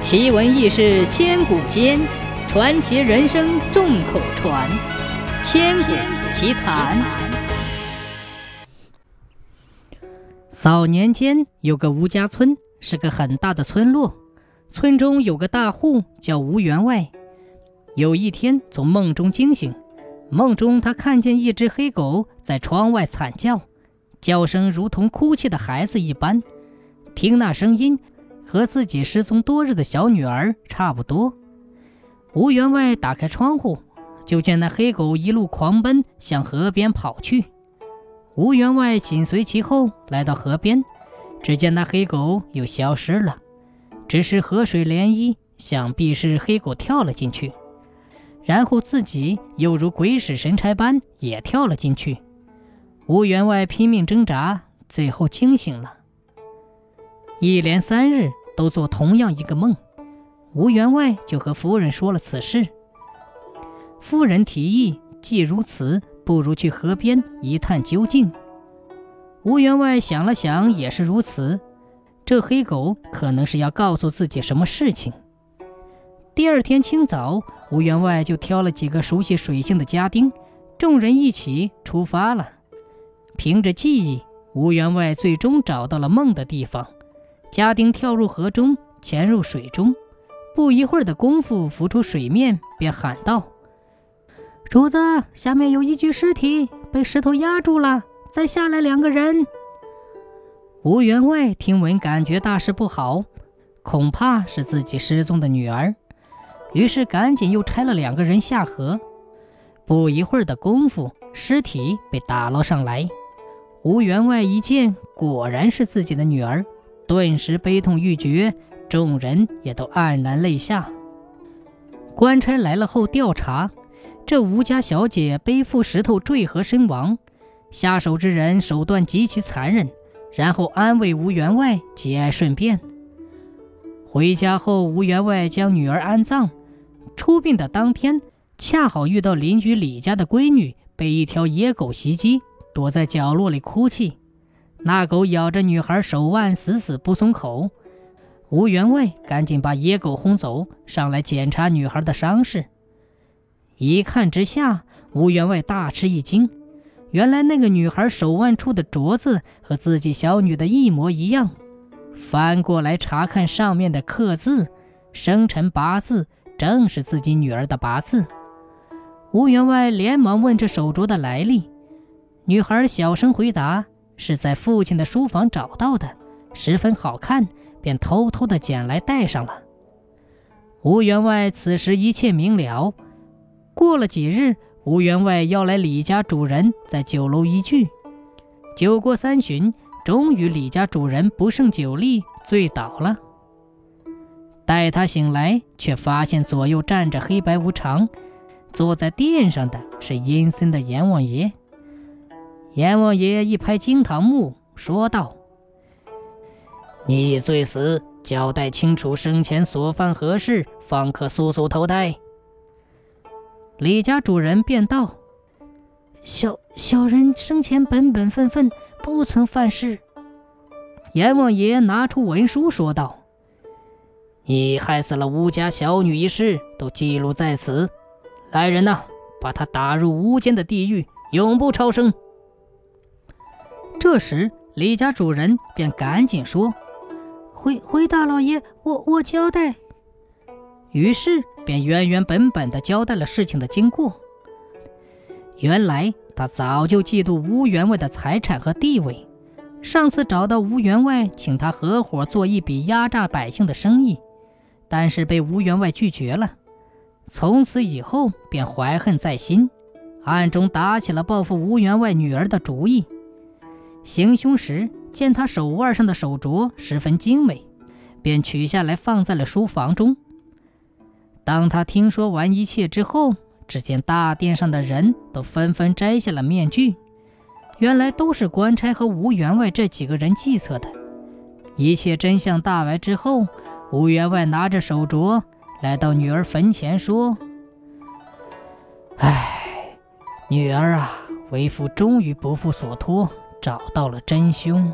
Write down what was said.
奇闻异事千古间，传奇人生众口传。千古奇谈。早年间有个吴家村，是个很大的村落。村中有个大户叫吴员外。有一天从梦中惊醒，梦中他看见一只黑狗在窗外惨叫，叫声如同哭泣的孩子一般。听那声音。和自己失踪多日的小女儿差不多。吴员外打开窗户，就见那黑狗一路狂奔向河边跑去。吴员外紧随其后，来到河边，只见那黑狗又消失了。只是河水涟漪，想必是黑狗跳了进去，然后自己又如鬼使神差般也跳了进去。吴员外拼命挣扎，最后惊醒了。一连三日都做同样一个梦，吴员外就和夫人说了此事。夫人提议，既如此，不如去河边一探究竟。吴员外想了想，也是如此。这黑狗可能是要告诉自己什么事情。第二天清早，吴员外就挑了几个熟悉水性的家丁，众人一起出发了。凭着记忆，吴员外最终找到了梦的地方。家丁跳入河中，潜入水中，不一会儿的功夫浮出水面，便喊道：“主子，下面有一具尸体，被石头压住了，再下来两个人。”吴员外听闻，感觉大事不好，恐怕是自己失踪的女儿，于是赶紧又差了两个人下河。不一会儿的功夫，尸体被打捞上来。吴员外一见，果然是自己的女儿。顿时悲痛欲绝，众人也都黯然泪下。官差来了后调查，这吴家小姐背负石头坠河身亡，下手之人手段极其残忍。然后安慰吴员外节哀顺变。回家后，吴员外将女儿安葬。出殡的当天，恰好遇到邻居李家的闺女被一条野狗袭击，躲在角落里哭泣。那狗咬着女孩手腕，死死不松口。吴员外赶紧把野狗轰走，上来检查女孩的伤势。一看之下，吴员外大吃一惊，原来那个女孩手腕处的镯子和自己小女的一模一样。翻过来查看上面的刻字，生辰八字正是自己女儿的八字。吴员外连忙问这手镯的来历，女孩小声回答。是在父亲的书房找到的，十分好看，便偷偷的捡来戴上了。吴员外此时一切明了。过了几日，吴员外邀来李家主人在酒楼一聚。酒过三巡，终于李家主人不胜酒力，醉倒了。待他醒来，却发现左右站着黑白无常，坐在殿上的是阴森的阎王爷。阎王爷一拍惊堂木，说道：“你已罪死，交代清楚生前所犯何事，方可速速投胎。”李家主人便道：“小小人生前本本分分，不曾犯事。”阎王爷拿出文书，说道：“你害死了吴家小女一事，都记录在此。来人呐，把他打入无间的地狱，永不超生。”这时，李家主人便赶紧说：“回回大老爷，我我交代。”于是便原原本本的交代了事情的经过。原来他早就嫉妒吴员外的财产和地位，上次找到吴员外，请他合伙做一笔压榨百姓的生意，但是被吴员外拒绝了。从此以后便怀恨在心，暗中打起了报复吴员外女儿的主意。行凶时，见他手腕上的手镯十分精美，便取下来放在了书房中。当他听说完一切之后，只见大殿上的人都纷纷摘下了面具，原来都是官差和吴员外这几个人计策的。一切真相大白之后，吴员外拿着手镯来到女儿坟前，说：“唉，女儿啊，为父终于不负所托。”找到了真凶。